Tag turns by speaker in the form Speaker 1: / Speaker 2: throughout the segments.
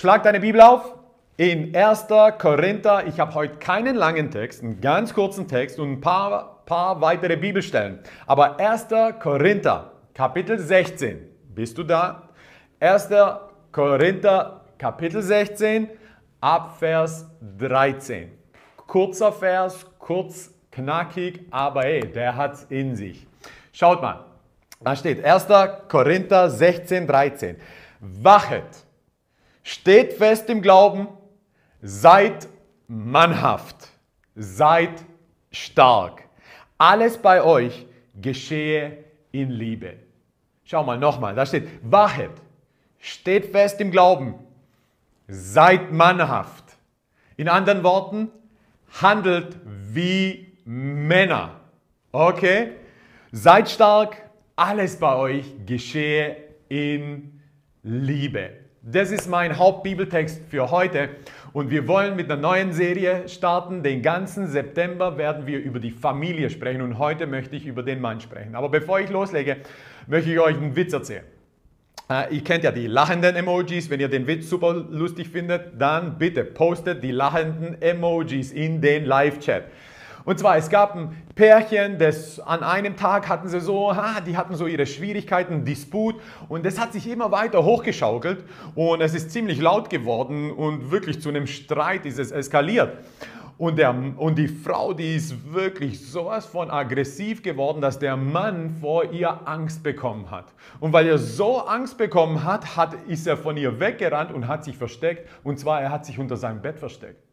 Speaker 1: Schlag deine Bibel auf in 1. Korinther. Ich habe heute keinen langen Text, einen ganz kurzen Text und ein paar, paar weitere Bibelstellen. Aber 1. Korinther, Kapitel 16. Bist du da? 1. Korinther, Kapitel 16, ab Vers 13. Kurzer Vers, kurz, knackig, aber ey, der hat in sich. Schaut mal, da steht 1. Korinther 16, 13. Wachet, steht fest im Glauben, seid mannhaft, seid stark. Alles bei euch geschehe in Liebe. Schau mal nochmal, da steht, wachet, steht fest im Glauben, seid mannhaft. In anderen Worten, handelt wie Männer. Okay? Seid stark, alles bei euch geschehe in Liebe. Das ist mein Hauptbibeltext für heute und wir wollen mit einer neuen Serie starten. Den ganzen September werden wir über die Familie sprechen und heute möchte ich über den Mann sprechen. Aber bevor ich loslege, möchte ich euch einen Witz erzählen. Äh, ihr kennt ja die lachenden Emojis. Wenn ihr den Witz super lustig findet, dann bitte postet die lachenden Emojis in den Live-Chat. Und zwar, es gab ein Pärchen, das an einem Tag hatten sie so, ha, die hatten so ihre Schwierigkeiten, Disput und das hat sich immer weiter hochgeschaukelt und es ist ziemlich laut geworden und wirklich zu einem Streit ist es eskaliert. Und, der, und die Frau, die ist wirklich sowas von aggressiv geworden, dass der Mann vor ihr Angst bekommen hat. Und weil er so Angst bekommen hat, hat ist er von ihr weggerannt und hat sich versteckt. Und zwar, er hat sich unter seinem Bett versteckt.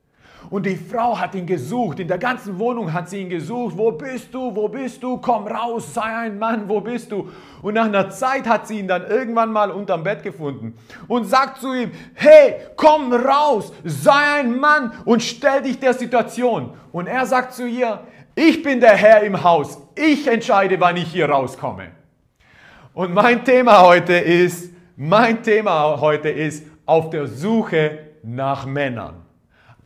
Speaker 1: Und die Frau hat ihn gesucht, in der ganzen Wohnung hat sie ihn gesucht. Wo bist du? Wo bist du? Komm raus, sei ein Mann, wo bist du? Und nach einer Zeit hat sie ihn dann irgendwann mal unterm Bett gefunden und sagt zu ihm, hey, komm raus, sei ein Mann und stell dich der Situation. Und er sagt zu ihr, ich bin der Herr im Haus, ich entscheide, wann ich hier rauskomme. Und mein Thema heute ist, mein Thema heute ist auf der Suche nach Männern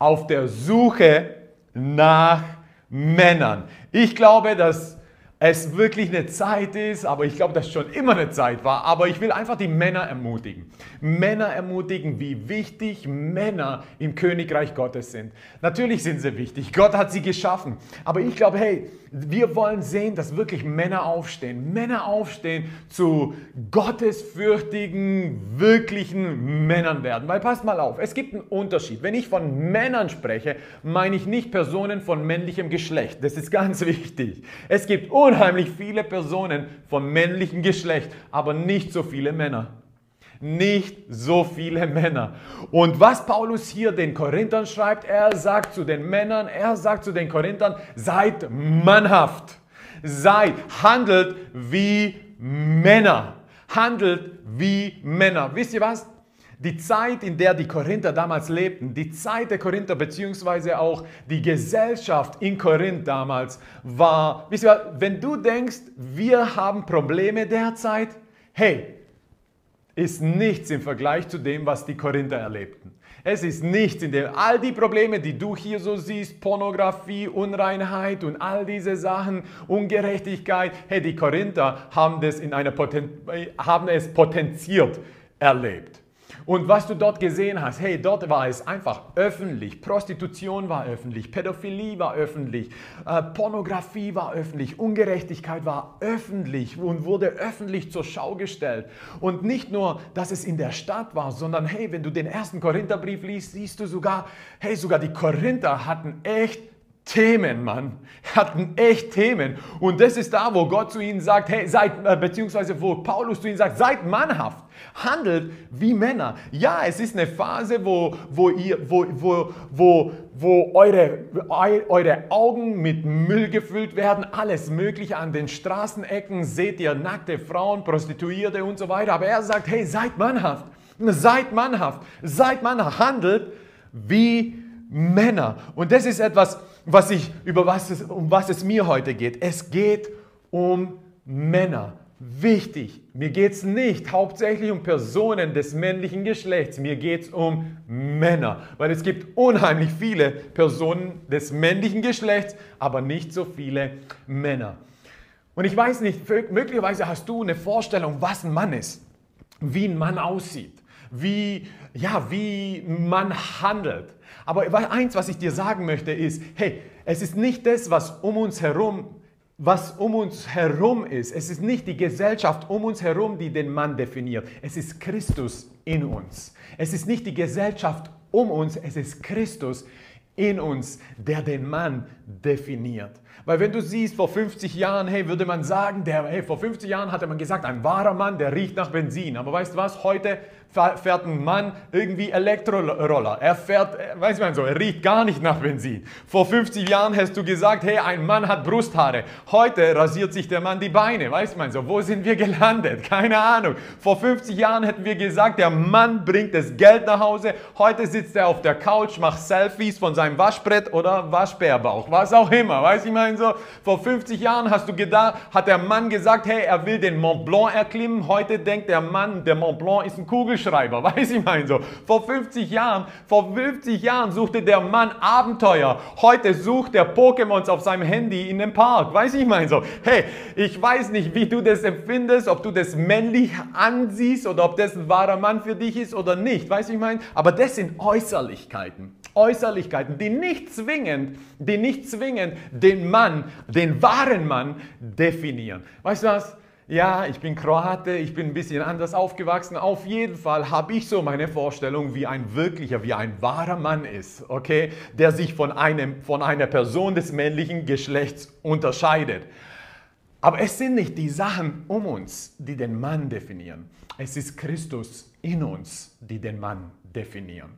Speaker 1: auf der Suche nach Männern. Ich glaube, dass es wirklich eine Zeit ist, aber ich glaube, dass schon immer eine Zeit war. Aber ich will einfach die Männer ermutigen. Männer ermutigen, wie wichtig Männer im Königreich Gottes sind. Natürlich sind sie wichtig. Gott hat sie geschaffen. Aber ich glaube, hey, wir wollen sehen, dass wirklich Männer aufstehen. Männer aufstehen zu gottesfürchtigen, wirklichen Männern werden. Weil passt mal auf, es gibt einen Unterschied. Wenn ich von Männern spreche, meine ich nicht Personen von männlichem Geschlecht. Das ist ganz wichtig. Es gibt unheimlich viele Personen von männlichem Geschlecht, aber nicht so viele Männer. Nicht so viele Männer. Und was Paulus hier den Korinthern schreibt, er sagt zu den Männern, er sagt zu den Korinthern, seid mannhaft, seid, handelt wie Männer, handelt wie Männer. Wisst ihr was? Die Zeit, in der die Korinther damals lebten, die Zeit der Korinther beziehungsweise auch die Gesellschaft in Korinth damals war, wisst ihr, wenn du denkst, wir haben Probleme derzeit, hey, ist nichts im Vergleich zu dem, was die Korinther erlebten. Es ist nichts in dem, all die Probleme, die du hier so siehst, Pornografie, Unreinheit und all diese Sachen, Ungerechtigkeit, hey, die Korinther haben, das in einer Poten haben es potenziert erlebt. Und was du dort gesehen hast, hey, dort war es einfach öffentlich. Prostitution war öffentlich, Pädophilie war öffentlich, äh, Pornografie war öffentlich, Ungerechtigkeit war öffentlich und wurde öffentlich zur Schau gestellt. Und nicht nur, dass es in der Stadt war, sondern hey, wenn du den ersten Korintherbrief liest, siehst du sogar, hey, sogar die Korinther hatten echt Themen, Mann, hatten echt Themen. Und das ist da, wo Gott zu ihnen sagt, hey, seid, äh, beziehungsweise wo Paulus zu ihnen sagt, seid mannhaft, handelt wie Männer. Ja, es ist eine Phase, wo, wo, ihr, wo, wo, wo, wo eure, eure Augen mit Müll gefüllt werden, alles Mögliche an den Straßenecken, seht ihr nackte Frauen, Prostituierte und so weiter. Aber er sagt, hey, seid mannhaft, seid mannhaft, seid mannhaft, handelt wie Männer. Und das ist etwas, was ich, über was es, um was es mir heute geht. Es geht um Männer. Wichtig, mir geht es nicht hauptsächlich um Personen des männlichen Geschlechts, mir geht es um Männer, weil es gibt unheimlich viele Personen des männlichen Geschlechts, aber nicht so viele Männer. Und ich weiß nicht, möglicherweise hast du eine Vorstellung, was ein Mann ist, wie ein Mann aussieht wie, ja, wie man handelt. Aber eins, was ich dir sagen möchte, ist, hey, es ist nicht das, was um uns herum was um uns herum ist. Es ist nicht die Gesellschaft um uns herum, die den Mann definiert. Es ist Christus in uns. Es ist nicht die Gesellschaft um uns, es ist Christus in uns, der den Mann definiert. Weil wenn du siehst, vor 50 Jahren, hey, würde man sagen, der, hey, vor 50 Jahren hatte man gesagt, ein wahrer Mann, der riecht nach Benzin. Aber weißt du was, heute fährt ein Mann irgendwie Elektroroller. Er fährt, äh, weiß man so, er riecht gar nicht nach Benzin. Vor 50 Jahren hast du gesagt, hey, ein Mann hat Brusthaare. Heute rasiert sich der Mann die Beine, weiß man so. Wo sind wir gelandet? Keine Ahnung. Vor 50 Jahren hätten wir gesagt, der Mann bringt das Geld nach Hause. Heute sitzt er auf der Couch, macht Selfies von seinem Waschbrett oder Waschbärbauch, was auch immer, weiß ich meine so. Vor 50 Jahren hast du gedacht, hat der Mann gesagt, hey, er will den Mont Blanc erklimmen. Heute denkt der Mann, der Mont Blanc ist ein Kugelschreiber. Kugelschreiber, weiß ich mein so. Vor 50 Jahren, vor 50 Jahren suchte der Mann Abenteuer. Heute sucht er Pokémons auf seinem Handy in dem Park, weiß ich mein so. Hey, ich weiß nicht, wie du das empfindest, ob du das männlich ansiehst oder ob das ein wahrer Mann für dich ist oder nicht, weiß ich mein. Aber das sind Äußerlichkeiten. Äußerlichkeiten, die nicht zwingend, die nicht zwingend den Mann, den wahren Mann definieren. Weißt du was? Ja, ich bin Kroate, ich bin ein bisschen anders aufgewachsen. Auf jeden Fall habe ich so meine Vorstellung, wie ein wirklicher, wie ein wahrer Mann ist, okay, der sich von, einem, von einer Person des männlichen Geschlechts unterscheidet. Aber es sind nicht die Sachen um uns, die den Mann definieren. Es ist Christus in uns, die den Mann definieren.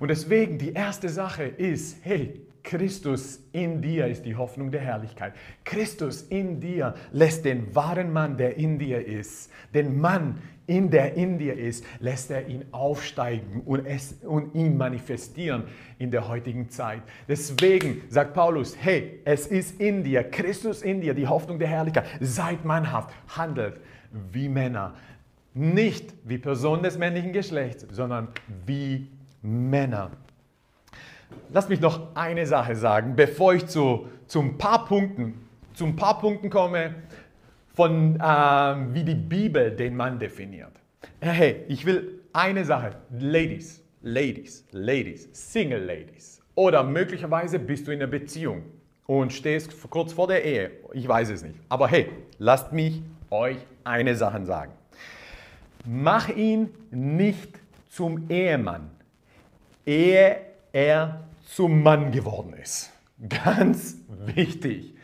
Speaker 1: Und deswegen die erste Sache ist, hey, Christus in dir ist die Hoffnung der Herrlichkeit. Christus in dir lässt den wahren Mann, der in dir ist, den Mann, in der in dir ist, lässt er ihn aufsteigen und, es, und ihn manifestieren in der heutigen Zeit. Deswegen sagt Paulus, hey, es ist in dir, Christus in dir, die Hoffnung der Herrlichkeit. Seid mannhaft, handelt wie Männer. Nicht wie Personen des männlichen Geschlechts, sondern wie Männer. Lass mich noch eine Sache sagen, bevor ich zu, ein paar Punkten, zu ein paar Punkten komme, von äh, wie die Bibel den Mann definiert. Hey, ich will eine Sache, Ladies, Ladies, Ladies, Single Ladies. Oder möglicherweise bist du in einer Beziehung und stehst kurz vor der Ehe. Ich weiß es nicht. Aber hey, lasst mich euch eine Sache sagen. Mach ihn nicht zum Ehemann, ehe er zum Mann geworden ist. Ganz wichtig.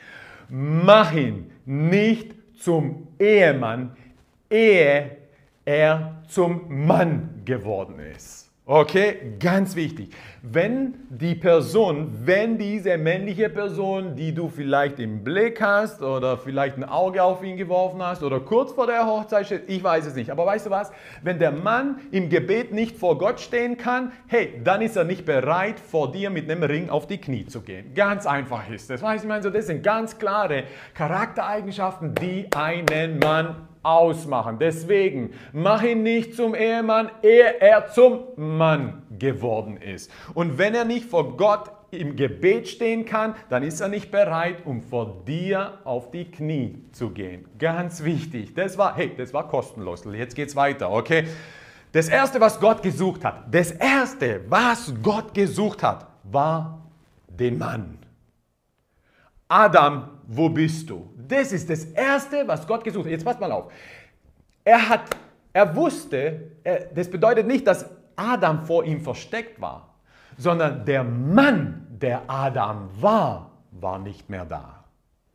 Speaker 1: Mach ihn nicht zum Ehemann, ehe er zum Mann geworden ist. Okay, ganz wichtig. Wenn die Person, wenn diese männliche Person, die du vielleicht im Blick hast oder vielleicht ein Auge auf ihn geworfen hast oder kurz vor der Hochzeit steht, ich weiß es nicht. Aber weißt du was? Wenn der Mann im Gebet nicht vor Gott stehen kann, hey, dann ist er nicht bereit, vor dir mit einem Ring auf die Knie zu gehen. Ganz einfach ist das. Weißt du, ich meine, das sind ganz klare Charaktereigenschaften, die einen Mann ausmachen. Deswegen mach ihn nicht zum Ehemann, ehe er zum Mann geworden ist. Und wenn er nicht vor Gott im Gebet stehen kann, dann ist er nicht bereit, um vor dir auf die Knie zu gehen. Ganz wichtig. Das war, hey, das war kostenlos. Jetzt geht's weiter, okay? Das erste, was Gott gesucht hat, das erste, was Gott gesucht hat, war den Mann. Adam, wo bist du? Das ist das Erste, was Gott gesucht hat. Jetzt passt mal auf. Er, hat, er wusste, er, das bedeutet nicht, dass Adam vor ihm versteckt war, sondern der Mann, der Adam war, war nicht mehr da.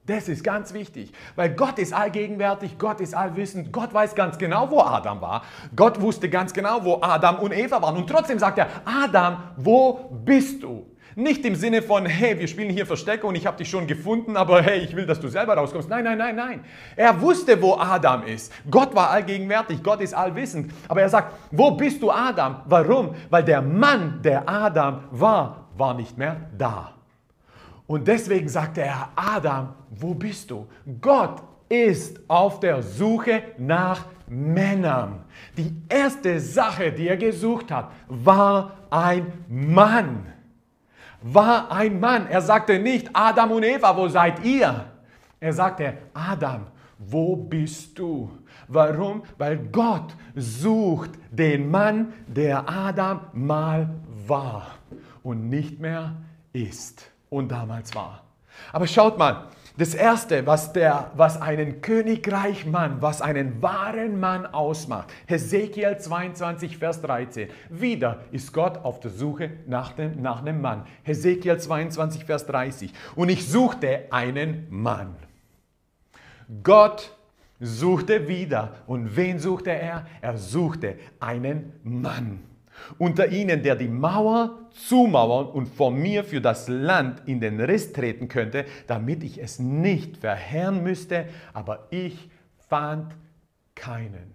Speaker 1: Das ist ganz wichtig, weil Gott ist allgegenwärtig, Gott ist allwissend, Gott weiß ganz genau, wo Adam war. Gott wusste ganz genau, wo Adam und Eva waren. Und trotzdem sagt er, Adam, wo bist du? Nicht im Sinne von, hey, wir spielen hier Verstecke und ich habe dich schon gefunden, aber hey, ich will, dass du selber rauskommst. Nein, nein, nein, nein. Er wusste, wo Adam ist. Gott war allgegenwärtig, Gott ist allwissend. Aber er sagt, wo bist du, Adam? Warum? Weil der Mann, der Adam war, war nicht mehr da. Und deswegen sagte er, Adam, wo bist du? Gott ist auf der Suche nach Männern. Die erste Sache, die er gesucht hat, war ein Mann war ein Mann. Er sagte nicht, Adam und Eva, wo seid ihr? Er sagte, Adam, wo bist du? Warum? Weil Gott sucht den Mann, der Adam mal war und nicht mehr ist und damals war. Aber schaut mal, das Erste, was, der, was einen Königreichmann, was einen wahren Mann ausmacht, Hesekiel 22, Vers 13. Wieder ist Gott auf der Suche nach, dem, nach einem Mann. Hesekiel 22, Vers 30. Und ich suchte einen Mann. Gott suchte wieder. Und wen suchte er? Er suchte einen Mann unter ihnen, der die Mauer zumauern und vor mir für das Land in den Riss treten könnte, damit ich es nicht verheeren müsste, aber ich fand keinen.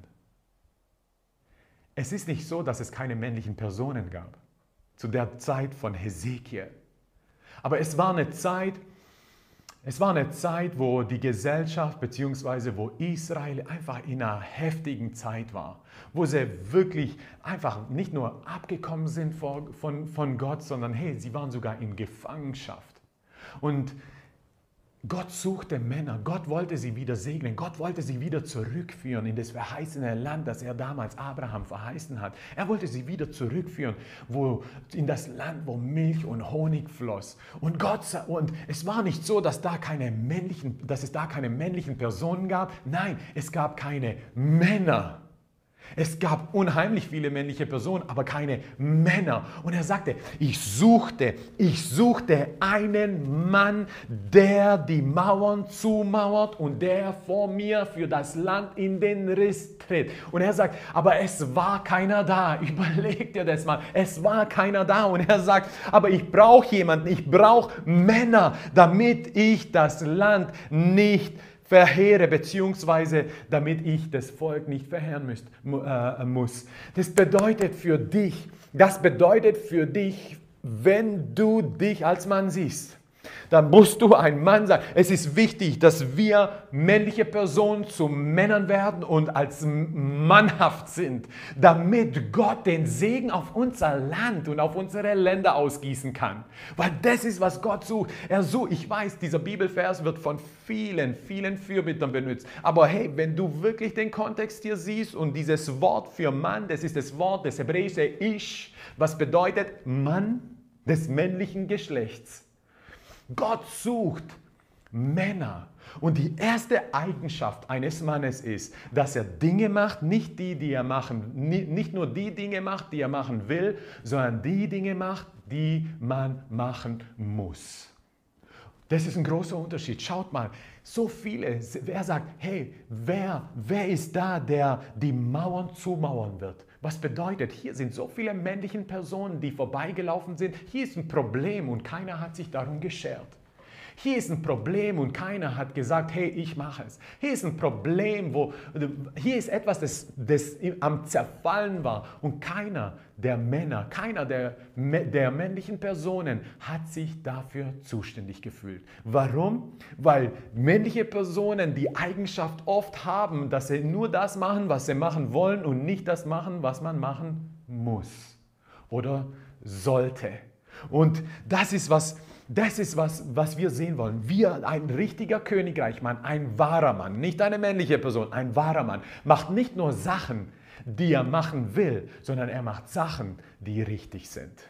Speaker 1: Es ist nicht so, dass es keine männlichen Personen gab zu der Zeit von Hesekiel. Aber es war eine Zeit, es war eine Zeit, wo die Gesellschaft bzw. wo Israel einfach in einer heftigen Zeit war, wo sie wirklich einfach nicht nur abgekommen sind von, von, Gott, sondern hey, sie waren sogar in Gefangenschaft. Und Gott suchte Männer, Gott wollte sie wieder segnen, Gott wollte sie wieder zurückführen in das verheißene Land, das er damals Abraham verheißen hat. Er wollte sie wieder zurückführen, wo, in das Land, wo Milch und Honig floss. Und Gott und es war nicht so, dass, da keine männlichen, dass es da keine männlichen Personen gab. Nein, es gab keine Männer. Es gab unheimlich viele männliche Personen, aber keine Männer. Und er sagte, ich suchte, ich suchte einen Mann, der die Mauern zumauert und der vor mir für das Land in den Riss tritt. Und er sagt, aber es war keiner da. Überleg dir das mal. Es war keiner da. Und er sagt, aber ich brauche jemanden, ich brauche Männer, damit ich das Land nicht verheere, beziehungsweise damit ich das Volk nicht verheeren müsst, äh, muss. Das bedeutet für dich, das bedeutet für dich, wenn du dich als Mann siehst, dann musst du ein Mann sein. Es ist wichtig, dass wir männliche Personen zu Männern werden und als mannhaft sind, damit Gott den Segen auf unser Land und auf unsere Länder ausgießen kann. Weil das ist, was Gott sucht. Er sucht, ich weiß, dieser Bibelvers wird von vielen, vielen Fürbittern benutzt. Aber hey, wenn du wirklich den Kontext hier siehst und dieses Wort für Mann, das ist das Wort des hebräische Ich, was bedeutet Mann des männlichen Geschlechts. Gott sucht Männer. Und die erste Eigenschaft eines Mannes ist, dass er Dinge macht, nicht die, die er machen, nicht nur die Dinge macht, die er machen will, sondern die Dinge macht, die man machen muss. Das ist ein großer Unterschied. Schaut mal, so viele, wer sagt, hey, wer, wer ist da, der die Mauern zumauern wird? Was bedeutet, hier sind so viele männliche Personen, die vorbeigelaufen sind. Hier ist ein Problem und keiner hat sich darum geschert. Hier ist ein Problem und keiner hat gesagt, hey, ich mache es. Hier ist ein Problem, wo hier ist etwas, das, das am Zerfallen war und keiner der Männer, keiner der, der männlichen Personen hat sich dafür zuständig gefühlt. Warum? Weil männliche Personen die Eigenschaft oft haben, dass sie nur das machen, was sie machen wollen und nicht das machen, was man machen muss oder sollte. Und das ist was, das ist was, was wir sehen wollen. Wir, ein richtiger Königreichmann, ein wahrer Mann, nicht eine männliche Person, ein wahrer Mann, macht nicht nur Sachen, die er machen will, sondern er macht Sachen, die richtig sind.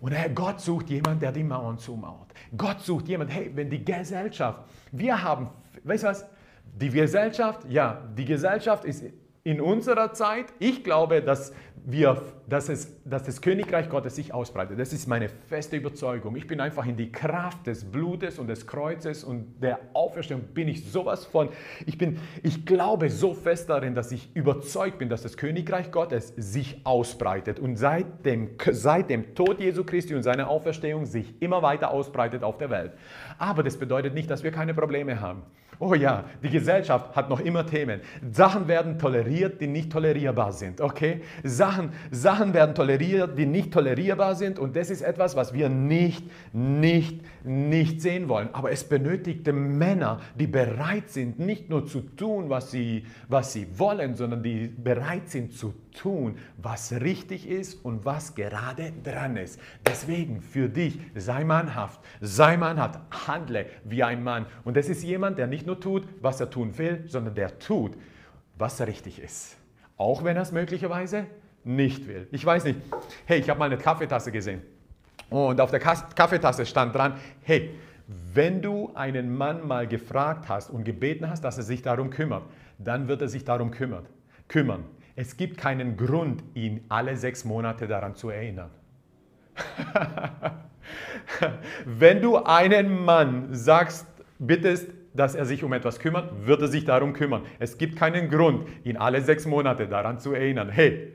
Speaker 1: Und Gott sucht jemanden, der die Mauern zumauert. Gott sucht jemanden, hey, wenn die Gesellschaft, wir haben, weißt du was, die Gesellschaft, ja, die Gesellschaft ist in unserer Zeit, ich glaube, dass wir, dass, es, dass das Königreich Gottes sich ausbreitet. Das ist meine feste Überzeugung. Ich bin einfach in die Kraft des Blutes und des Kreuzes und der Auferstehung bin ich sowas von. Ich, bin, ich glaube so fest darin, dass ich überzeugt bin, dass das Königreich Gottes sich ausbreitet und seit dem, seit dem Tod Jesu Christi und seiner Auferstehung sich immer weiter ausbreitet auf der Welt. Aber das bedeutet nicht, dass wir keine Probleme haben. Oh ja, die Gesellschaft hat noch immer Themen. Sachen werden toleriert, die nicht tolerierbar sind. Okay? Sachen, Sachen werden toleriert, die nicht tolerierbar sind. Und das ist etwas, was wir nicht, nicht, nicht sehen wollen. Aber es benötigte Männer, die bereit sind, nicht nur zu tun, was sie, was sie wollen, sondern die bereit sind zu tun, was richtig ist und was gerade dran ist. Deswegen für dich, sei mannhaft, sei mannhaft, handle wie ein Mann. Und das ist jemand, der nicht nur tut, was er tun will, sondern der tut, was richtig ist. Auch wenn er es möglicherweise nicht will. Ich weiß nicht, hey, ich habe mal eine Kaffeetasse gesehen und auf der Kaffeetasse stand dran, hey, wenn du einen Mann mal gefragt hast und gebeten hast, dass er sich darum kümmert, dann wird er sich darum kümmern. kümmern. Es gibt keinen Grund, ihn alle sechs Monate daran zu erinnern. wenn du einen Mann sagst, bittest, dass er sich um etwas kümmert, wird er sich darum kümmern. Es gibt keinen Grund, ihn alle sechs Monate daran zu erinnern. Hey,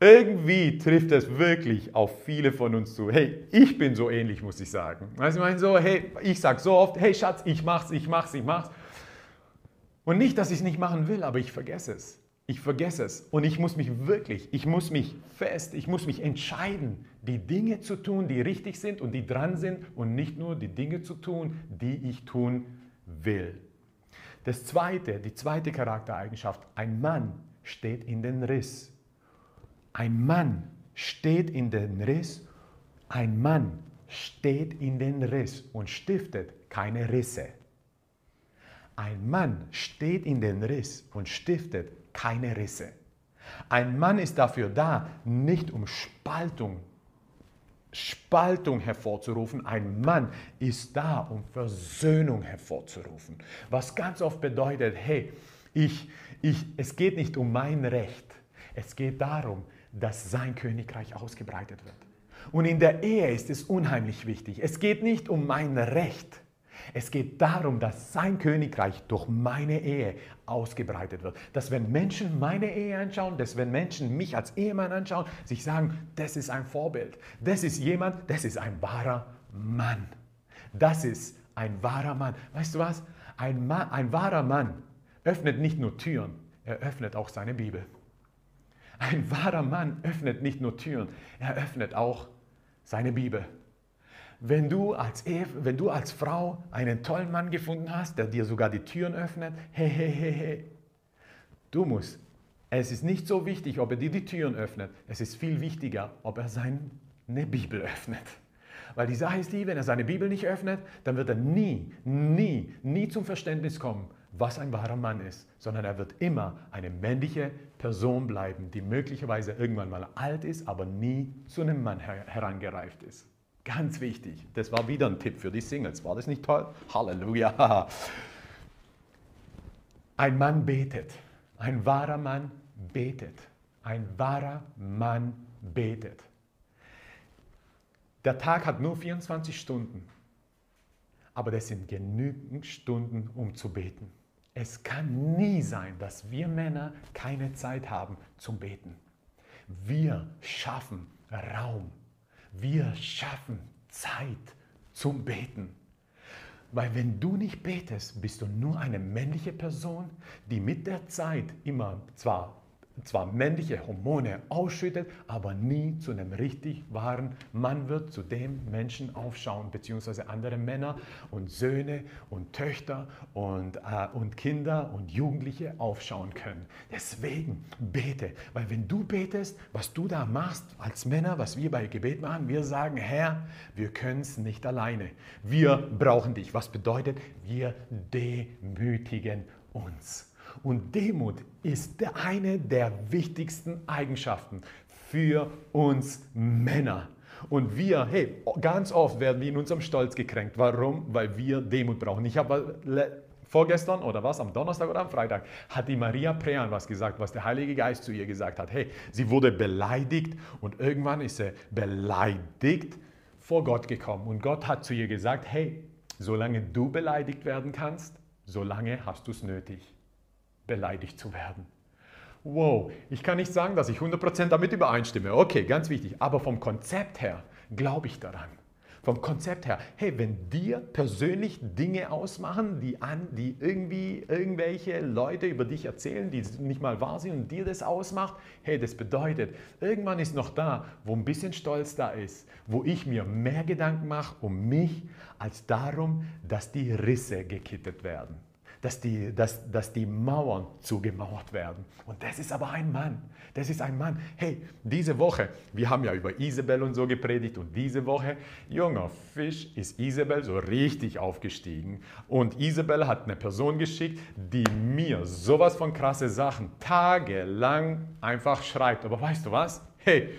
Speaker 1: irgendwie trifft es wirklich auf viele von uns zu. Hey, ich bin so ähnlich, muss ich sagen. Also ich meine so, hey, ich sage so oft, hey Schatz, ich mach's, ich mach's, ich mach's. Und nicht, dass ich es nicht machen will, aber ich vergesse es. Ich vergesse es. Und ich muss mich wirklich, ich muss mich fest, ich muss mich entscheiden, die Dinge zu tun, die richtig sind und die dran sind und nicht nur die Dinge zu tun, die ich tun will. Das zweite, die zweite Charaktereigenschaft, ein Mann steht in den Riss. Ein Mann steht in den Riss, ein Mann steht in den Riss und stiftet keine Risse. Ein Mann steht in den Riss und stiftet keine Risse. Ein Mann ist dafür da, nicht um Spaltung, Spaltung hervorzurufen. Ein Mann ist da, um Versöhnung hervorzurufen. Was ganz oft bedeutet, hey, ich, ich, es geht nicht um mein Recht. Es geht darum, dass sein Königreich ausgebreitet wird. Und in der Ehe ist es unheimlich wichtig. Es geht nicht um mein Recht. Es geht darum, dass sein Königreich durch meine Ehe ausgebreitet wird. Dass wenn Menschen meine Ehe anschauen, dass wenn Menschen mich als Ehemann anschauen, sich sagen, das ist ein Vorbild. Das ist jemand, das ist ein wahrer Mann. Das ist ein wahrer Mann. Weißt du was? Ein, Mann, ein wahrer Mann öffnet nicht nur Türen, er öffnet auch seine Bibel. Ein wahrer Mann öffnet nicht nur Türen, er öffnet auch seine Bibel. Wenn du, als Ehe, wenn du als Frau einen tollen Mann gefunden hast, der dir sogar die Türen öffnet, hey, du musst. Es ist nicht so wichtig, ob er dir die Türen öffnet. Es ist viel wichtiger, ob er seine Bibel öffnet. Weil die Sache ist die, wenn er seine Bibel nicht öffnet, dann wird er nie, nie, nie zum Verständnis kommen, was ein wahrer Mann ist, sondern er wird immer eine männliche Person bleiben, die möglicherweise irgendwann mal alt ist, aber nie zu einem Mann her herangereift ist. Ganz wichtig. Das war wieder ein Tipp für die Singles. War das nicht toll? Halleluja. Ein Mann betet. Ein wahrer Mann betet. Ein wahrer Mann betet. Der Tag hat nur 24 Stunden, aber das sind genügend Stunden, um zu beten. Es kann nie sein, dass wir Männer keine Zeit haben zum Beten. Wir schaffen Raum. Wir schaffen Zeit zum Beten. Weil wenn du nicht betest, bist du nur eine männliche Person, die mit der Zeit immer zwar zwar männliche Hormone ausschüttet, aber nie zu einem richtig wahren Mann wird, zu dem Menschen aufschauen, beziehungsweise andere Männer und Söhne und Töchter und, äh, und Kinder und Jugendliche aufschauen können. Deswegen bete, weil wenn du betest, was du da machst als Männer, was wir bei Gebet machen, wir sagen, Herr, wir können es nicht alleine. Wir brauchen dich. Was bedeutet, wir demütigen uns. Und Demut ist eine der wichtigsten Eigenschaften für uns Männer. Und wir, hey, ganz oft werden wir in unserem Stolz gekränkt. Warum? Weil wir Demut brauchen. Ich habe vorgestern oder was, am Donnerstag oder am Freitag, hat die Maria Prean was gesagt, was der Heilige Geist zu ihr gesagt hat. Hey, sie wurde beleidigt und irgendwann ist sie beleidigt vor Gott gekommen. Und Gott hat zu ihr gesagt, hey, solange du beleidigt werden kannst, solange hast du es nötig beleidigt zu werden. Wow, ich kann nicht sagen, dass ich 100% damit übereinstimme. Okay, ganz wichtig. Aber vom Konzept her glaube ich daran. Vom Konzept her, hey, wenn dir persönlich Dinge ausmachen, die, an, die irgendwie irgendwelche Leute über dich erzählen, die nicht mal wahr sind und dir das ausmacht, hey, das bedeutet, irgendwann ist noch da, wo ein bisschen Stolz da ist, wo ich mir mehr Gedanken mache um mich, als darum, dass die Risse gekittet werden dass die, dass, dass die Mauern zugemauert werden. Und das ist aber ein Mann. Das ist ein Mann. Hey, diese Woche, wir haben ja über Isabel und so gepredigt und diese Woche, junger Fisch, ist Isabel so richtig aufgestiegen. Und Isabel hat eine Person geschickt, die mir sowas von krasse Sachen tagelang einfach schreibt. Aber weißt du was? Hey,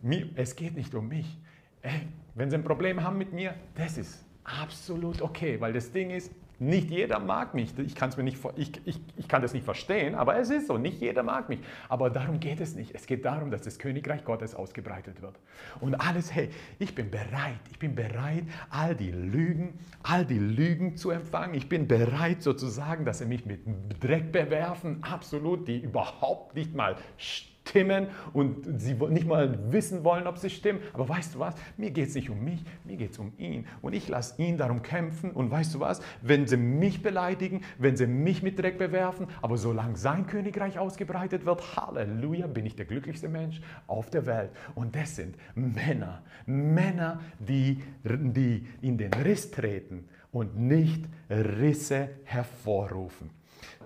Speaker 1: mir, es geht nicht um mich. Hey, wenn sie ein Problem haben mit mir, das ist absolut okay, weil das Ding ist, nicht jeder mag mich. Ich, kann's mir nicht, ich, ich, ich kann das nicht verstehen, aber es ist so. Nicht jeder mag mich. Aber darum geht es nicht. Es geht darum, dass das Königreich Gottes ausgebreitet wird. Und alles, hey, ich bin bereit. Ich bin bereit, all die Lügen, all die Lügen zu empfangen. Ich bin bereit sozusagen, dass sie mich mit Dreck bewerfen. Absolut, die überhaupt nicht mal stimmen stimmen und sie nicht mal wissen wollen, ob sie stimmen. Aber weißt du was? Mir geht es nicht um mich, mir geht es um ihn. Und ich lasse ihn darum kämpfen. Und weißt du was? Wenn sie mich beleidigen, wenn sie mich mit Dreck bewerfen, aber solange sein Königreich ausgebreitet wird, Halleluja, bin ich der glücklichste Mensch auf der Welt. Und das sind Männer, Männer, die, die in den Riss treten und nicht Risse hervorrufen.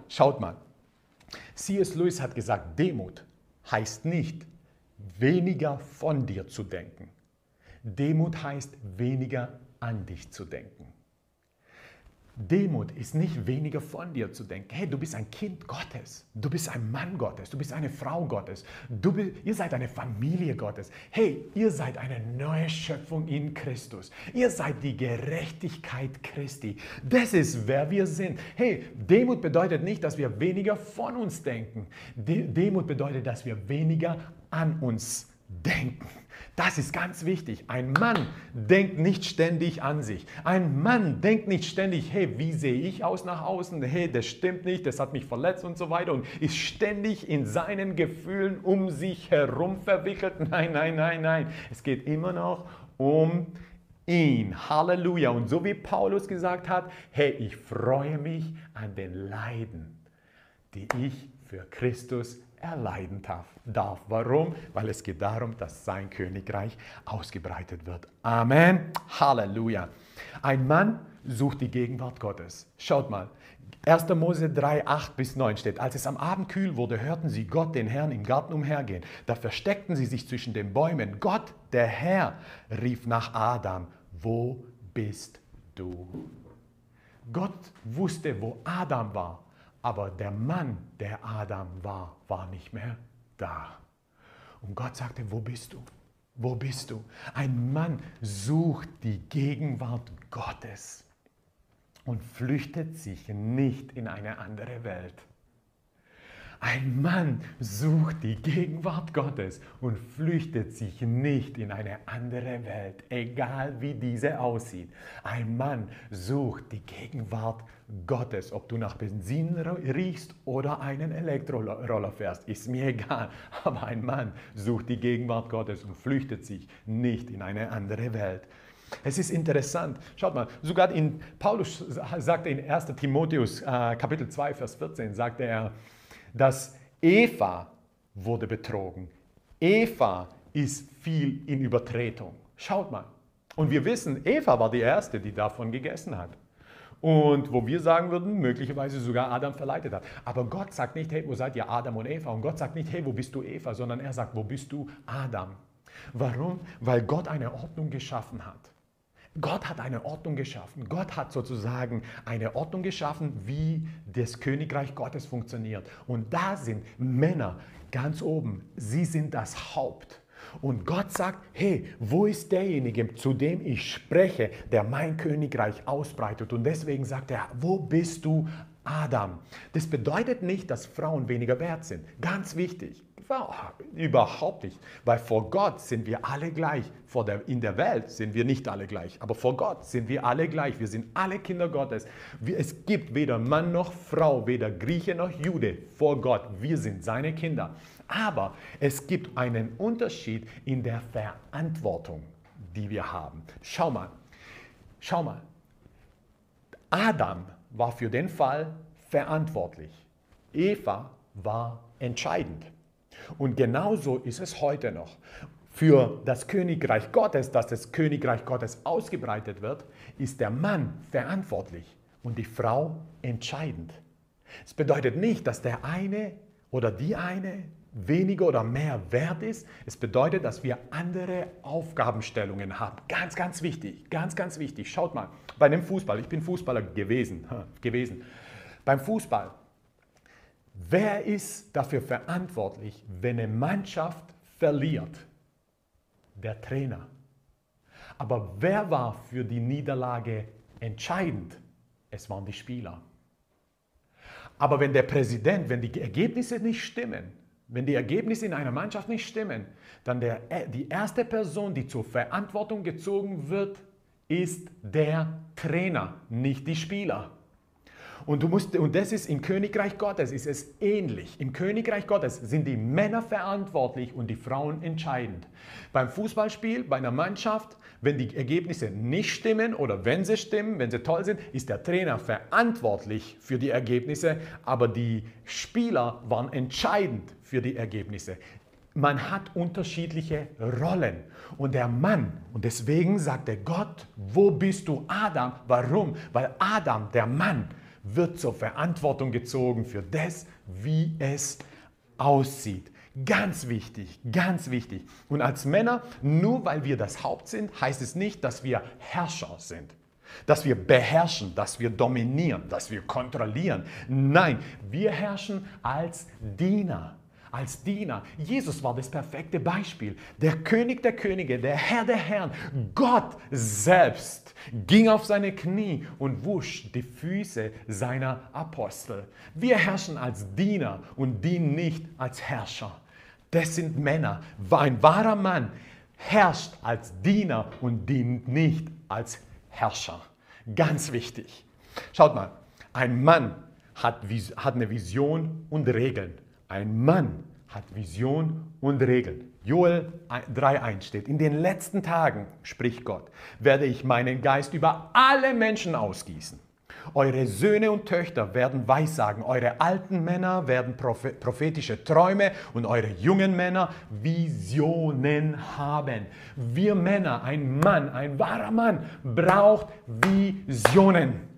Speaker 1: Schaut mal, C.S. Lewis hat gesagt, Demut heißt nicht, weniger von dir zu denken. Demut heißt, weniger an dich zu denken. Demut ist nicht weniger von dir zu denken. Hey, du bist ein Kind Gottes. Du bist ein Mann Gottes. Du bist eine Frau Gottes. Du, ihr seid eine Familie Gottes. Hey, ihr seid eine neue Schöpfung in Christus. Ihr seid die Gerechtigkeit Christi. Das ist, wer wir sind. Hey, Demut bedeutet nicht, dass wir weniger von uns denken. Demut bedeutet, dass wir weniger an uns denken. Das ist ganz wichtig. Ein Mann denkt nicht ständig an sich. Ein Mann denkt nicht ständig, hey, wie sehe ich aus nach außen? Hey, das stimmt nicht, das hat mich verletzt und so weiter und ist ständig in seinen Gefühlen um sich herum verwickelt. Nein, nein, nein, nein. Es geht immer noch um ihn. Halleluja. Und so wie Paulus gesagt hat, hey, ich freue mich an den Leiden, die ich für Christus erleiden darf. Warum? Weil es geht darum, dass sein Königreich ausgebreitet wird. Amen. Halleluja. Ein Mann sucht die Gegenwart Gottes. Schaut mal. 1. Mose 3, 8 bis 9 steht, als es am Abend kühl wurde, hörten sie Gott, den Herrn, im Garten umhergehen. Da versteckten sie sich zwischen den Bäumen. Gott, der Herr, rief nach Adam, wo bist du? Gott wusste, wo Adam war. Aber der Mann, der Adam war, war nicht mehr da. Und Gott sagte, wo bist du? Wo bist du? Ein Mann sucht die Gegenwart Gottes und flüchtet sich nicht in eine andere Welt. Ein Mann sucht die Gegenwart Gottes und flüchtet sich nicht in eine andere Welt, egal wie diese aussieht. Ein Mann sucht die Gegenwart Gottes. Ob du nach Benzin riechst oder einen Elektroroller fährst, ist mir egal. Aber ein Mann sucht die Gegenwart Gottes und flüchtet sich nicht in eine andere Welt. Es ist interessant. Schaut mal, sogar in Paulus sagte in 1. Timotheus äh, Kapitel 2, Vers 14, sagte er, dass Eva wurde betrogen. Eva ist viel in Übertretung. Schaut mal. Und wir wissen, Eva war die Erste, die davon gegessen hat. Und wo wir sagen würden, möglicherweise sogar Adam verleitet hat. Aber Gott sagt nicht, hey, wo seid ihr Adam und Eva? Und Gott sagt nicht, hey, wo bist du Eva? Sondern er sagt, wo bist du Adam? Warum? Weil Gott eine Ordnung geschaffen hat. Gott hat eine Ordnung geschaffen. Gott hat sozusagen eine Ordnung geschaffen, wie das Königreich Gottes funktioniert. Und da sind Männer ganz oben. Sie sind das Haupt. Und Gott sagt, hey, wo ist derjenige, zu dem ich spreche, der mein Königreich ausbreitet? Und deswegen sagt er, wo bist du, Adam? Das bedeutet nicht, dass Frauen weniger wert sind. Ganz wichtig. Überhaupt nicht. Weil vor Gott sind wir alle gleich. Vor der, in der Welt sind wir nicht alle gleich. Aber vor Gott sind wir alle gleich. Wir sind alle Kinder Gottes. Es gibt weder Mann noch Frau, weder Grieche noch Jude vor Gott. Wir sind seine Kinder. Aber es gibt einen Unterschied in der Verantwortung, die wir haben. Schau mal. Schau mal. Adam war für den Fall verantwortlich. Eva war entscheidend. Und genauso ist es heute noch. Für das Königreich Gottes, dass das Königreich Gottes ausgebreitet wird, ist der Mann verantwortlich. und die Frau entscheidend. Es bedeutet nicht, dass der eine oder die eine weniger oder mehr wert ist. Es bedeutet, dass wir andere Aufgabenstellungen haben. Ganz, ganz wichtig, ganz, ganz wichtig. Schaut mal, bei dem Fußball, ich bin Fußballer gewesen, gewesen. Beim Fußball, wer ist dafür verantwortlich, wenn eine Mannschaft verliert? Der Trainer. Aber wer war für die Niederlage entscheidend? Es waren die Spieler. Aber wenn der Präsident, wenn die Ergebnisse nicht stimmen, wenn die Ergebnisse in einer Mannschaft nicht stimmen, dann der, die erste Person, die zur Verantwortung gezogen wird, ist der Trainer, nicht die Spieler. Und, du musst, und das ist im Königreich Gottes ist es ähnlich. Im Königreich Gottes sind die Männer verantwortlich und die Frauen entscheidend. Beim Fußballspiel, bei einer Mannschaft, wenn die Ergebnisse nicht stimmen oder wenn sie stimmen, wenn sie toll sind, ist der Trainer verantwortlich für die Ergebnisse, aber die Spieler waren entscheidend für die Ergebnisse. Man hat unterschiedliche Rollen. Und der Mann, und deswegen sagte Gott, wo bist du Adam? Warum? Weil Adam, der Mann, wird zur Verantwortung gezogen für das, wie es aussieht. Ganz wichtig, ganz wichtig. Und als Männer, nur weil wir das Haupt sind, heißt es nicht, dass wir Herrscher sind. Dass wir beherrschen, dass wir dominieren, dass wir kontrollieren. Nein, wir herrschen als Diener als Diener. Jesus war das perfekte Beispiel. Der König der Könige, der Herr der Herren, Gott selbst ging auf seine Knie und wusch die Füße seiner Apostel. Wir herrschen als Diener und dienen nicht als Herrscher. Das sind Männer. Ein wahrer Mann herrscht als Diener und dient nicht als Herrscher. Ganz wichtig. Schaut mal, ein Mann hat, hat eine Vision und Regeln. Ein Mann hat Vision und Regeln. Joel 3.1 steht, in den letzten Tagen, spricht Gott, werde ich meinen Geist über alle Menschen ausgießen. Eure Söhne und Töchter werden Weissagen, eure alten Männer werden prophetische Träume und eure jungen Männer Visionen haben. Wir Männer, ein Mann, ein wahrer Mann braucht Visionen.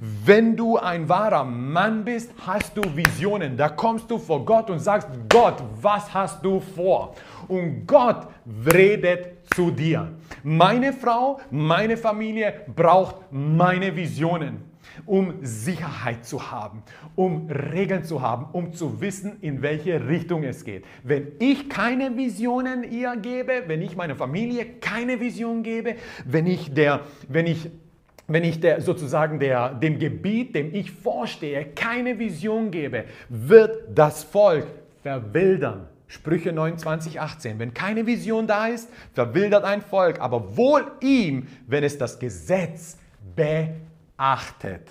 Speaker 1: Wenn du ein wahrer Mann bist, hast du Visionen. Da kommst du vor Gott und sagst, Gott, was hast du vor? Und Gott redet zu dir. Meine Frau, meine Familie braucht meine Visionen, um Sicherheit zu haben, um Regeln zu haben, um zu wissen, in welche Richtung es geht. Wenn ich keine Visionen ihr gebe, wenn ich meiner Familie keine Vision gebe, wenn ich der, wenn ich wenn ich der, sozusagen der, dem Gebiet, dem ich vorstehe, keine Vision gebe, wird das Volk verwildern. Sprüche 29, 18. Wenn keine Vision da ist, verwildert ein Volk, aber wohl ihm, wenn es das Gesetz beachtet.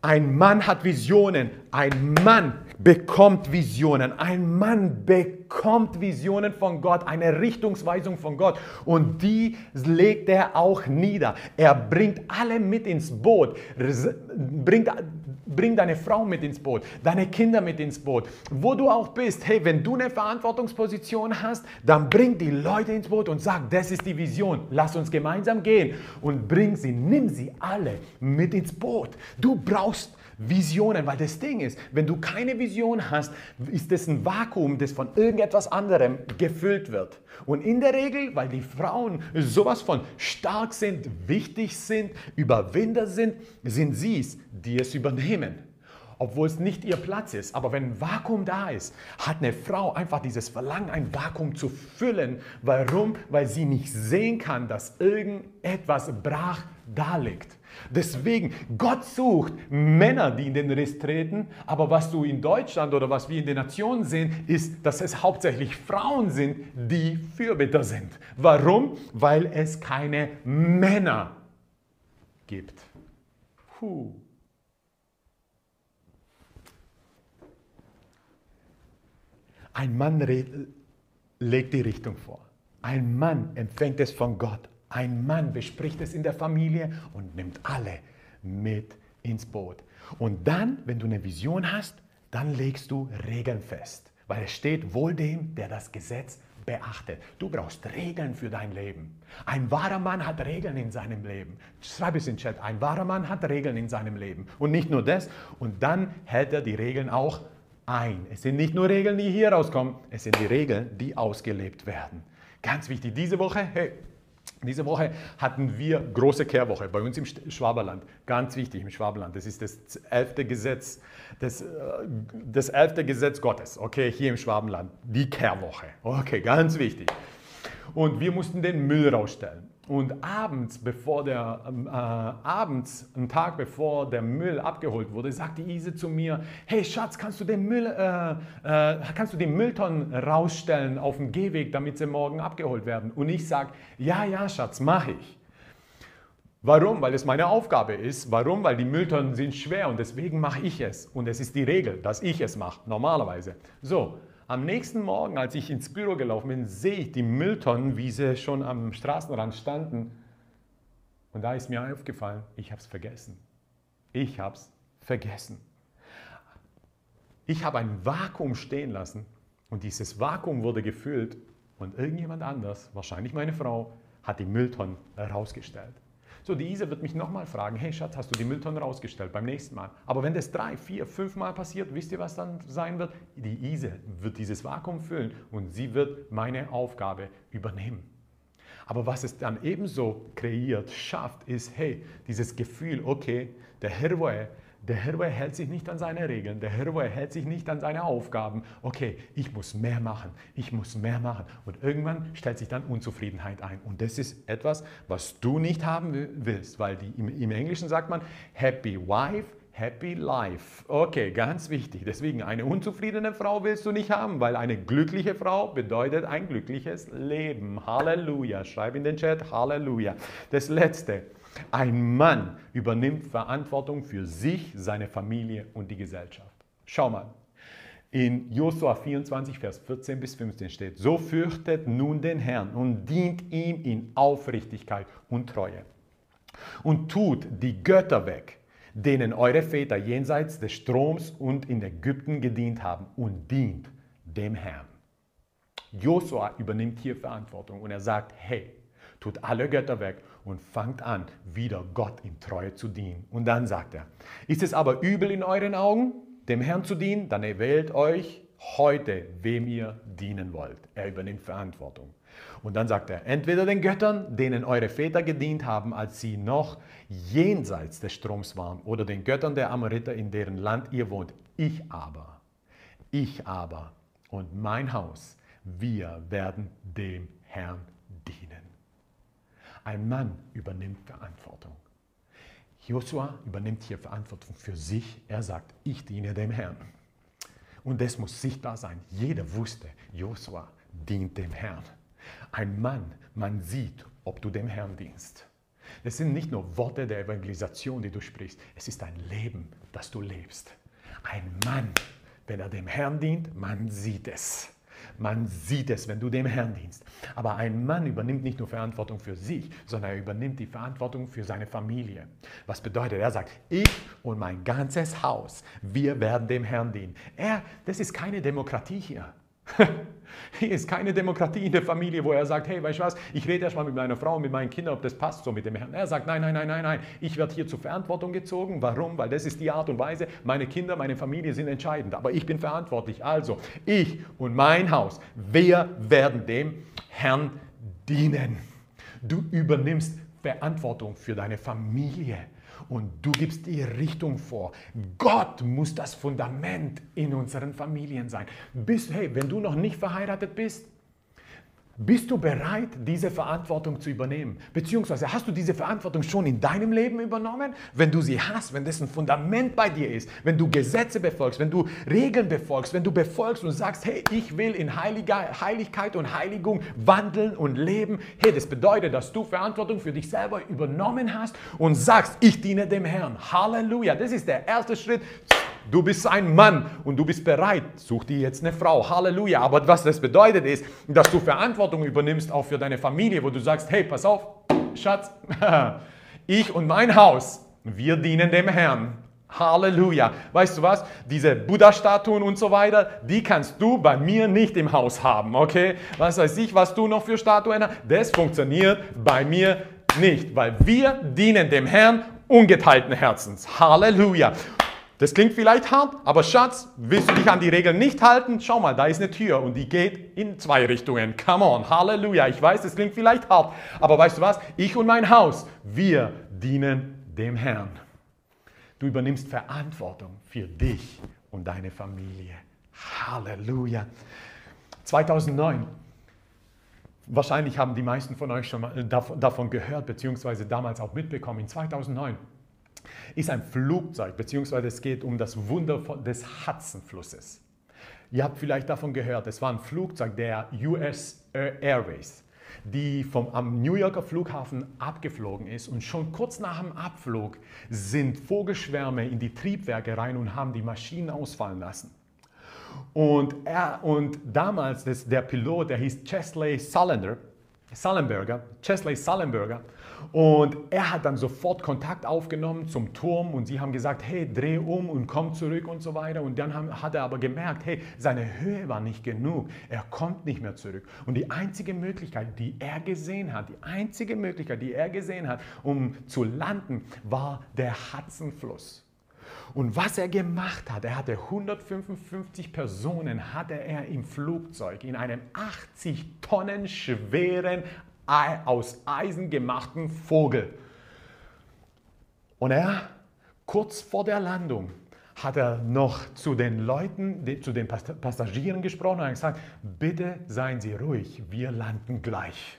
Speaker 1: Ein Mann hat Visionen, ein Mann bekommt Visionen, ein Mann bekommt Visionen von Gott, eine Richtungsweisung von Gott und die legt er auch nieder. Er bringt alle mit ins Boot, bringt, bringt deine Frau mit ins Boot, deine Kinder mit ins Boot, wo du auch bist. Hey, wenn du eine Verantwortungsposition hast, dann bring die Leute ins Boot und sag, das ist die Vision, lass uns gemeinsam gehen und bring sie, nimm sie alle mit ins Boot. Du brauchst Visionen, weil das Ding ist, wenn du keine Vision hast, ist das ein Vakuum, das von irgendetwas anderem gefüllt wird. Und in der Regel, weil die Frauen sowas von stark sind, wichtig sind, Überwinder sind, sind sie es, die es übernehmen obwohl es nicht ihr Platz ist. Aber wenn ein Vakuum da ist, hat eine Frau einfach dieses Verlangen, ein Vakuum zu füllen. Warum? Weil sie nicht sehen kann, dass irgendetwas brach da liegt. Deswegen, Gott sucht Männer, die in den Riss treten, aber was du in Deutschland oder was wir in den Nationen sehen, ist, dass es hauptsächlich Frauen sind, die Fürbitter sind. Warum? Weil es keine Männer gibt. Puh. Ein Mann legt die Richtung vor. Ein Mann empfängt es von Gott. Ein Mann bespricht es in der Familie und nimmt alle mit ins Boot. Und dann, wenn du eine Vision hast, dann legst du Regeln fest. Weil es steht wohl dem, der das Gesetz beachtet. Du brauchst Regeln für dein Leben. Ein wahrer Mann hat Regeln in seinem Leben. Schreib es in den Chat. Ein wahrer Mann hat Regeln in seinem Leben. Und nicht nur das. Und dann hält er die Regeln auch ein. Es sind nicht nur Regeln, die hier rauskommen. Es sind die Regeln, die ausgelebt werden. Ganz wichtig. Diese Woche, hey, diese Woche hatten wir große Kehrwoche bei uns im Schwaberland. Ganz wichtig im Schwaberland. Das ist das elfte Gesetz, das, äh, das elfte Gesetz Gottes. Okay, hier im Schwabenland. Die Kehrwoche. Okay, ganz wichtig. Und wir mussten den Müll rausstellen. Und abends, bevor der, ähm, äh, abends, einen Tag bevor der Müll abgeholt wurde, sagte Ise zu mir, hey Schatz, kannst du den, Müll, äh, äh, kannst du die Mülltonnen rausstellen auf dem Gehweg, damit sie morgen abgeholt werden? Und ich sage, ja, ja, Schatz, mache ich. Warum? Weil es meine Aufgabe ist. Warum? Weil die Mülltonnen sind schwer und deswegen mache ich es. Und es ist die Regel, dass ich es mache, normalerweise. So, am nächsten Morgen, als ich ins Büro gelaufen bin, sehe ich die Mülltonnen, wie sie schon am Straßenrand standen. Und da ist mir aufgefallen, ich habe es vergessen. Ich habe es vergessen. Ich habe ein Vakuum stehen lassen und dieses Vakuum wurde gefüllt und irgendjemand anders, wahrscheinlich meine Frau, hat die Mülltonnen rausgestellt. So, die Isa wird mich nochmal fragen, hey Schatz, hast du die Mülltonne rausgestellt beim nächsten Mal? Aber wenn das drei, vier, fünf Mal passiert, wisst ihr, was dann sein wird? Die Isa wird dieses Vakuum füllen und sie wird meine Aufgabe übernehmen. Aber was es dann ebenso kreiert, schafft, ist, hey, dieses Gefühl, okay, der Herr der Herr hält sich nicht an seine Regeln, der Herr hält sich nicht an seine Aufgaben. Okay, ich muss mehr machen, ich muss mehr machen. Und irgendwann stellt sich dann Unzufriedenheit ein. Und das ist etwas, was du nicht haben willst, weil die, im, im Englischen sagt man Happy Wife, Happy Life. Okay, ganz wichtig. Deswegen, eine unzufriedene Frau willst du nicht haben, weil eine glückliche Frau bedeutet ein glückliches Leben. Halleluja. Schreib in den Chat, Halleluja. Das letzte. Ein Mann übernimmt Verantwortung für sich, seine Familie und die Gesellschaft. Schau mal. In Josua 24, Vers 14 bis 15 steht, so fürchtet nun den Herrn und dient ihm in Aufrichtigkeit und Treue. Und tut die Götter weg, denen eure Väter jenseits des Stroms und in Ägypten gedient haben und dient dem Herrn. Josua übernimmt hier Verantwortung und er sagt, hey, tut alle Götter weg und fangt an, wieder Gott in Treue zu dienen. Und dann sagt er, ist es aber übel in euren Augen, dem Herrn zu dienen, dann erwählt euch heute, wem ihr dienen wollt. Er übernimmt Verantwortung. Und dann sagt er, entweder den Göttern, denen eure Väter gedient haben, als sie noch jenseits des Stroms waren, oder den Göttern der Amoriter, in deren Land ihr wohnt. Ich aber, ich aber und mein Haus, wir werden dem Herrn dienen. Ein Mann übernimmt Verantwortung. Josua übernimmt hier Verantwortung für sich. Er sagt, ich diene dem Herrn. Und das muss sichtbar sein. Jeder wusste, Josua dient dem Herrn. Ein Mann, man sieht, ob du dem Herrn dienst. Das sind nicht nur Worte der Evangelisation, die du sprichst. Es ist ein Leben, das du lebst. Ein Mann, wenn er dem Herrn dient, man sieht es. Man sieht es, wenn du dem Herrn dienst. Aber ein Mann übernimmt nicht nur Verantwortung für sich, sondern er übernimmt die Verantwortung für seine Familie. Was bedeutet, er sagt, ich und mein ganzes Haus, wir werden dem Herrn dienen. Er, das ist keine Demokratie hier. Hier ist keine Demokratie in der Familie, wo er sagt, hey, weißt du was, ich rede erstmal mit meiner Frau, mit meinen Kindern, ob das passt so mit dem Herrn. Er sagt, nein, nein, nein, nein, nein, ich werde hier zur Verantwortung gezogen. Warum? Weil das ist die Art und Weise, meine Kinder, meine Familie sind entscheidend, aber ich bin verantwortlich. Also, ich und mein Haus, wir werden dem Herrn dienen. Du übernimmst Verantwortung für deine Familie und du gibst die Richtung vor. Gott muss das Fundament in unseren Familien sein. Bist, hey, wenn du noch nicht verheiratet bist, bist du bereit, diese Verantwortung zu übernehmen? Beziehungsweise hast du diese Verantwortung schon in deinem Leben übernommen? Wenn du sie hast, wenn das ein Fundament bei dir ist, wenn du Gesetze befolgst, wenn du Regeln befolgst, wenn du befolgst und sagst, hey, ich will in Heiligkeit und Heiligung wandeln und leben, hey, das bedeutet, dass du Verantwortung für dich selber übernommen hast und sagst, ich diene dem Herrn. Halleluja. Das ist der erste Schritt Du bist ein Mann und du bist bereit. Such dir jetzt eine Frau. Halleluja. Aber was das bedeutet ist, dass du Verantwortung übernimmst auch für deine Familie, wo du sagst, hey, pass auf, Schatz, ich und mein Haus, wir dienen dem Herrn. Halleluja. Weißt du was? Diese Buddha-Statuen und so weiter, die kannst du bei mir nicht im Haus haben, okay? Was weiß ich, was du noch für Statuen hast? Das funktioniert bei mir nicht, weil wir dienen dem Herrn ungeteilten Herzens. Halleluja. Das klingt vielleicht hart, aber Schatz, willst du dich an die Regeln nicht halten? Schau mal, da ist eine Tür und die geht in zwei Richtungen. Come on, Halleluja. Ich weiß, das klingt vielleicht hart, aber weißt du was? Ich und mein Haus, wir dienen dem Herrn. Du übernimmst Verantwortung für dich und deine Familie. Halleluja. 2009. Wahrscheinlich haben die meisten von euch schon mal davon gehört, beziehungsweise damals auch mitbekommen. In 2009 ist ein Flugzeug, beziehungsweise es geht um das Wunder des Hudsonflusses. Ihr habt vielleicht davon gehört, es war ein Flugzeug der US Airways die vom, am New Yorker Flughafen abgeflogen ist. Und schon kurz nach dem Abflug sind Vogelschwärme in die Triebwerke rein und haben die Maschinen ausfallen lassen. Und, er, und damals, das, der Pilot, der hieß Chesley Sullenberger, Chesley Sullenberger, und er hat dann sofort Kontakt aufgenommen zum Turm und sie haben gesagt, hey, dreh um und komm zurück und so weiter. Und dann hat er aber gemerkt, hey, seine Höhe war nicht genug. Er kommt nicht mehr zurück. Und die einzige Möglichkeit, die er gesehen hat, die einzige Möglichkeit, die er gesehen hat, um zu landen, war der Hudsonfluss. Und was er gemacht hat, er hatte 155 Personen, hatte er im Flugzeug, in einem 80 Tonnen schweren aus Eisen gemachten Vogel. Und er, kurz vor der Landung, hat er noch zu den Leuten, zu den Passagieren gesprochen und gesagt, bitte seien Sie ruhig, wir landen gleich.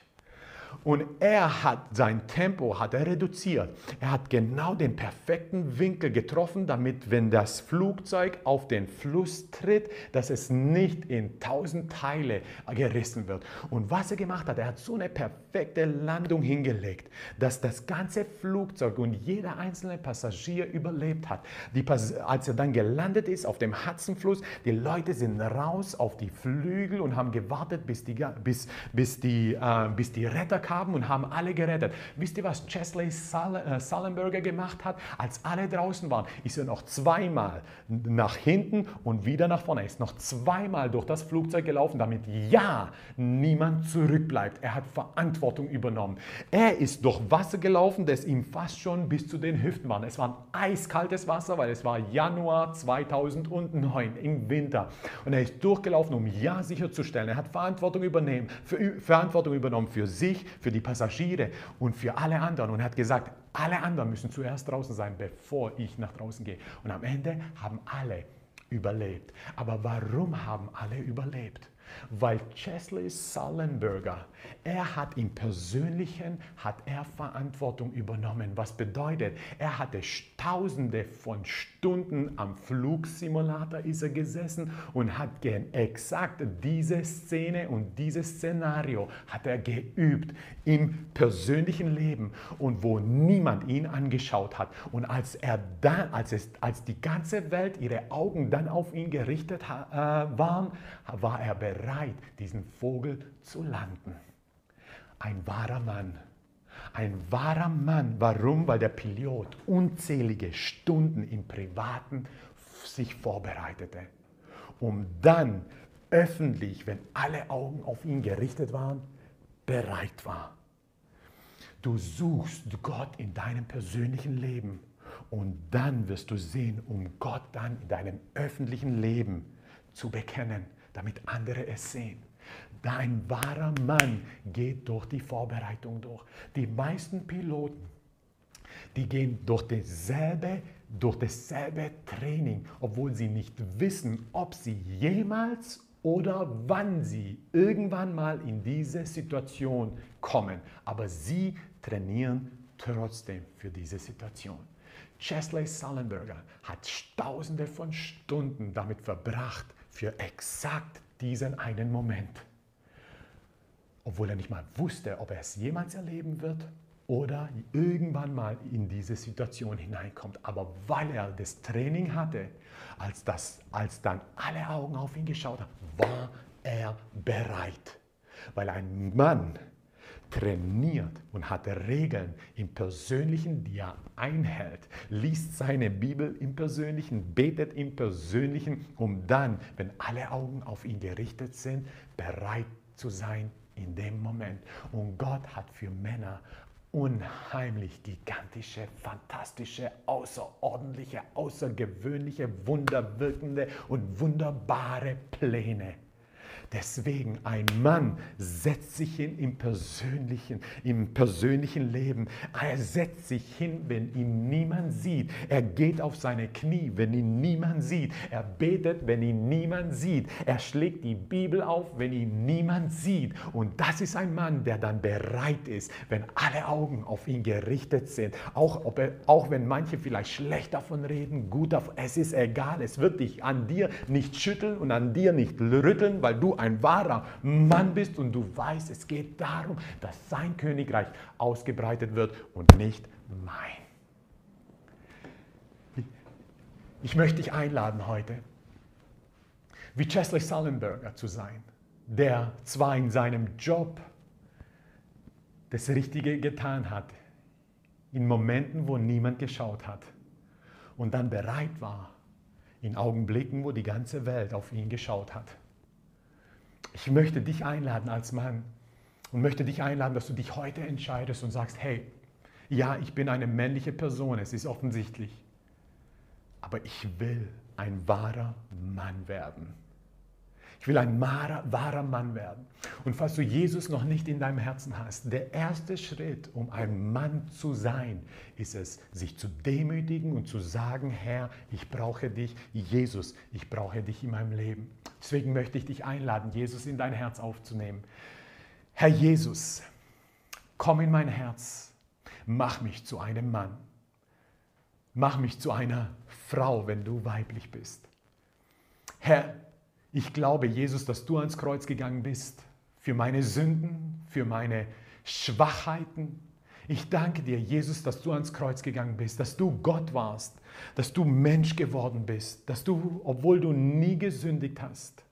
Speaker 1: Und er hat sein Tempo hat er reduziert. Er hat genau den perfekten Winkel getroffen, damit, wenn das Flugzeug auf den Fluss tritt, dass es nicht in tausend Teile gerissen wird. Und was er gemacht hat, er hat so eine perfekte Landung hingelegt, dass das ganze Flugzeug und jeder einzelne Passagier überlebt hat. Die, als er dann gelandet ist auf dem Hudsonfluss, die Leute sind raus auf die Flügel und haben gewartet, bis die, bis, bis die, äh, bis die Retter kamen und haben alle gerettet. Wisst ihr, was Chesley äh, Sullenberger gemacht hat? Als alle draußen waren, ist er noch zweimal nach hinten und wieder nach vorne. Er ist noch zweimal durch das Flugzeug gelaufen, damit ja niemand zurückbleibt. Er hat Verantwortung übernommen. Er ist durch Wasser gelaufen, das ihm fast schon bis zu den Hüften war. Es war eiskaltes Wasser, weil es war Januar 2009 im Winter. Und er ist durchgelaufen, um ja sicherzustellen. Er hat Verantwortung übernehmen, für, Verantwortung übernommen für sich, für die Passagiere und für alle anderen und hat gesagt, alle anderen müssen zuerst draußen sein, bevor ich nach draußen gehe. Und am Ende haben alle überlebt. Aber warum haben alle überlebt? Weil Chesley Sullenberger, er hat im Persönlichen, hat er Verantwortung übernommen. Was bedeutet, er hatte tausende von Stunden am Flugsimulator ist er gesessen und hat exakt diese Szene und dieses Szenario hat er geübt im persönlichen Leben und wo niemand ihn angeschaut hat. Und als er dann, als, es, als die ganze Welt ihre Augen dann auf ihn gerichtet äh, waren, war er bereit bereit, diesen Vogel zu landen. Ein wahrer Mann. Ein wahrer Mann. Warum? Weil der Pilot unzählige Stunden im Privaten sich vorbereitete, um dann öffentlich, wenn alle Augen auf ihn gerichtet waren, bereit war. Du suchst Gott in deinem persönlichen Leben und dann wirst du sehen, um Gott dann in deinem öffentlichen Leben zu bekennen, damit andere es sehen. Dein wahrer Mann geht durch die Vorbereitung durch. Die meisten Piloten, die gehen durch dasselbe, durch dasselbe Training, obwohl sie nicht wissen, ob sie jemals oder wann sie irgendwann mal in diese Situation kommen. Aber sie trainieren trotzdem für diese Situation. Chesley Sullenberger hat tausende von Stunden damit verbracht, für exakt diesen einen Moment. Obwohl er nicht mal wusste, ob er es jemals erleben wird oder irgendwann mal in diese Situation hineinkommt. Aber weil er das Training hatte, als, das, als dann alle Augen auf ihn geschaut haben, war er bereit. Weil ein Mann trainiert und hat Regeln im Persönlichen, die er einhält, liest seine Bibel im Persönlichen, betet im Persönlichen, um dann, wenn alle Augen auf ihn gerichtet sind, bereit zu sein in dem Moment. Und Gott hat für Männer unheimlich gigantische, fantastische, außerordentliche, außergewöhnliche, wunderwirkende und wunderbare Pläne. Deswegen, ein Mann setzt sich hin im persönlichen, im persönlichen Leben. Er setzt sich hin, wenn ihn niemand sieht. Er geht auf seine Knie, wenn ihn niemand sieht. Er betet, wenn ihn niemand sieht. Er schlägt die Bibel auf, wenn ihn niemand sieht. Und das ist ein Mann, der dann bereit ist, wenn alle Augen auf ihn gerichtet sind. Auch, ob er, auch wenn manche vielleicht schlecht davon reden, gut davon. Es ist egal. Es wird dich an dir nicht schütteln und an dir nicht rütteln, weil du ein wahrer Mann bist und du weißt, es geht darum, dass sein Königreich ausgebreitet wird und nicht mein. Ich möchte dich einladen heute, wie Chesley Sullenberger zu sein, der zwar in seinem Job das Richtige getan hat, in Momenten, wo niemand geschaut hat und dann bereit war, in Augenblicken, wo die ganze Welt auf ihn geschaut hat, ich möchte dich einladen als Mann und möchte dich einladen, dass du dich heute entscheidest und sagst, hey, ja, ich bin eine männliche Person, es ist offensichtlich, aber ich will ein wahrer Mann werden. Ich will ein wahrer, Mann werden. Und falls du Jesus noch nicht in deinem Herzen hast, der erste Schritt, um ein Mann zu sein, ist es, sich zu demütigen und zu sagen, Herr, ich brauche dich, Jesus, ich brauche dich in meinem Leben. Deswegen möchte ich dich einladen, Jesus in dein Herz aufzunehmen. Herr Jesus, komm in mein Herz, mach mich zu einem Mann. Mach mich zu einer Frau, wenn du weiblich bist. Herr, ich glaube, Jesus, dass du ans Kreuz gegangen bist für meine Sünden, für meine Schwachheiten. Ich danke dir, Jesus, dass du ans Kreuz gegangen bist, dass du Gott warst, dass du Mensch geworden bist, dass du, obwohl du nie gesündigt hast,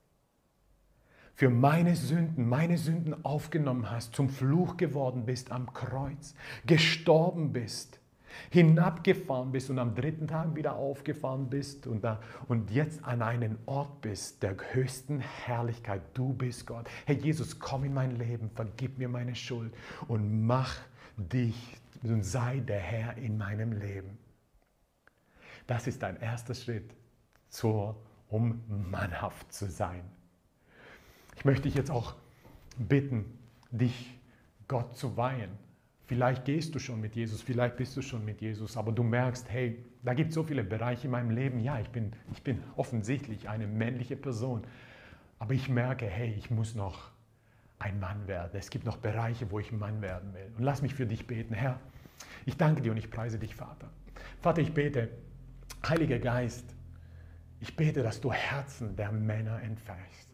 Speaker 1: für meine Sünden, meine Sünden aufgenommen hast, zum Fluch geworden bist am Kreuz, gestorben bist hinabgefahren bist und am dritten Tag wieder aufgefahren bist und, da, und jetzt an einen Ort bist der höchsten Herrlichkeit. Du bist Gott. Herr Jesus, komm in mein Leben, vergib mir meine Schuld und mach dich und sei der Herr in meinem Leben. Das ist dein erster Schritt, zur, um mannhaft zu sein. Ich möchte dich jetzt auch bitten, dich Gott zu weihen. Vielleicht gehst du schon mit Jesus, vielleicht bist du schon mit Jesus, aber du merkst, hey, da gibt es so viele Bereiche in meinem Leben. Ja, ich bin, ich bin offensichtlich eine männliche Person, aber ich merke, hey, ich muss noch ein Mann werden. Es gibt noch Bereiche, wo ich Mann werden will. Und lass mich für dich beten. Herr, ich danke dir und ich preise dich, Vater. Vater, ich bete, Heiliger Geist, ich bete, dass du Herzen der Männer entfährst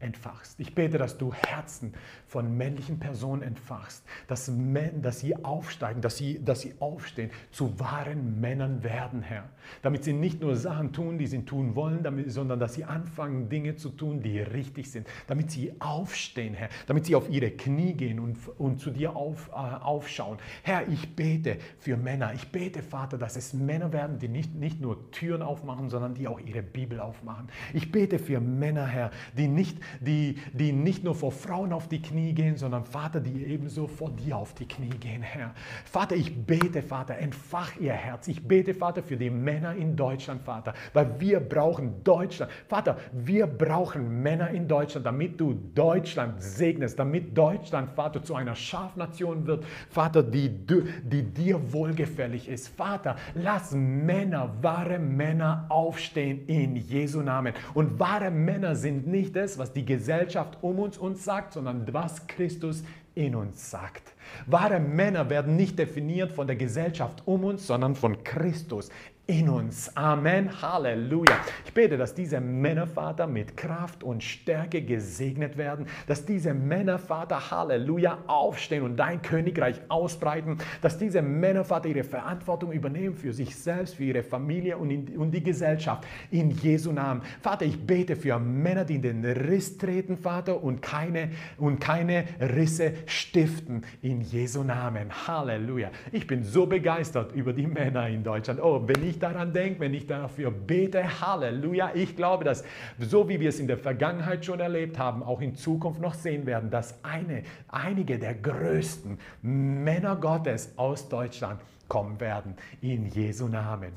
Speaker 1: entfachst. Ich bete, dass du Herzen von männlichen Personen entfachst, dass, Men, dass sie aufsteigen, dass sie, dass sie aufstehen, zu wahren Männern werden, Herr. Damit sie nicht nur Sachen tun, die sie tun wollen, damit, sondern dass sie anfangen, Dinge zu tun, die richtig sind. Damit sie aufstehen, Herr. Damit sie auf ihre Knie gehen und, und zu dir auf, äh, aufschauen. Herr, ich bete für Männer. Ich bete, Vater, dass es Männer werden, die nicht, nicht nur Türen aufmachen, sondern die auch ihre Bibel aufmachen. Ich bete für Männer, Herr, die nicht die, die nicht nur vor Frauen auf die Knie gehen, sondern Vater, die ebenso vor dir auf die Knie gehen, Herr. Vater, ich bete, Vater, entfach ihr Herz. Ich bete, Vater, für die Männer in Deutschland, Vater, weil wir brauchen Deutschland. Vater, wir brauchen Männer in Deutschland, damit du Deutschland segnest, damit Deutschland, Vater, zu einer Schafnation wird, Vater, die, die dir wohlgefällig ist. Vater, lass Männer, wahre Männer aufstehen in Jesu Namen. Und wahre Männer sind nicht das, was die Gesellschaft um uns uns sagt, sondern was Christus in uns sagt. Wahre Männer werden nicht definiert von der Gesellschaft um uns, sondern von Christus in uns. Amen. Halleluja. Ich bete, dass diese Männer, Vater, mit Kraft und Stärke gesegnet werden, dass diese Männer, Vater, Halleluja, aufstehen und dein Königreich ausbreiten, dass diese Männer, Vater, ihre Verantwortung übernehmen für sich selbst, für ihre Familie und, in, und die Gesellschaft. In Jesu Namen. Vater, ich bete für Männer, die in den Riss treten, Vater, und keine, und keine Risse stiften. In Jesu Namen. Halleluja. Ich bin so begeistert über die Männer in Deutschland. Oh, wenn ich daran denke, wenn ich dafür bete, Halleluja, ich glaube, dass so wie wir es in der Vergangenheit schon erlebt haben, auch in Zukunft noch sehen werden, dass eine, einige der größten Männer Gottes aus Deutschland kommen werden. In Jesu Namen.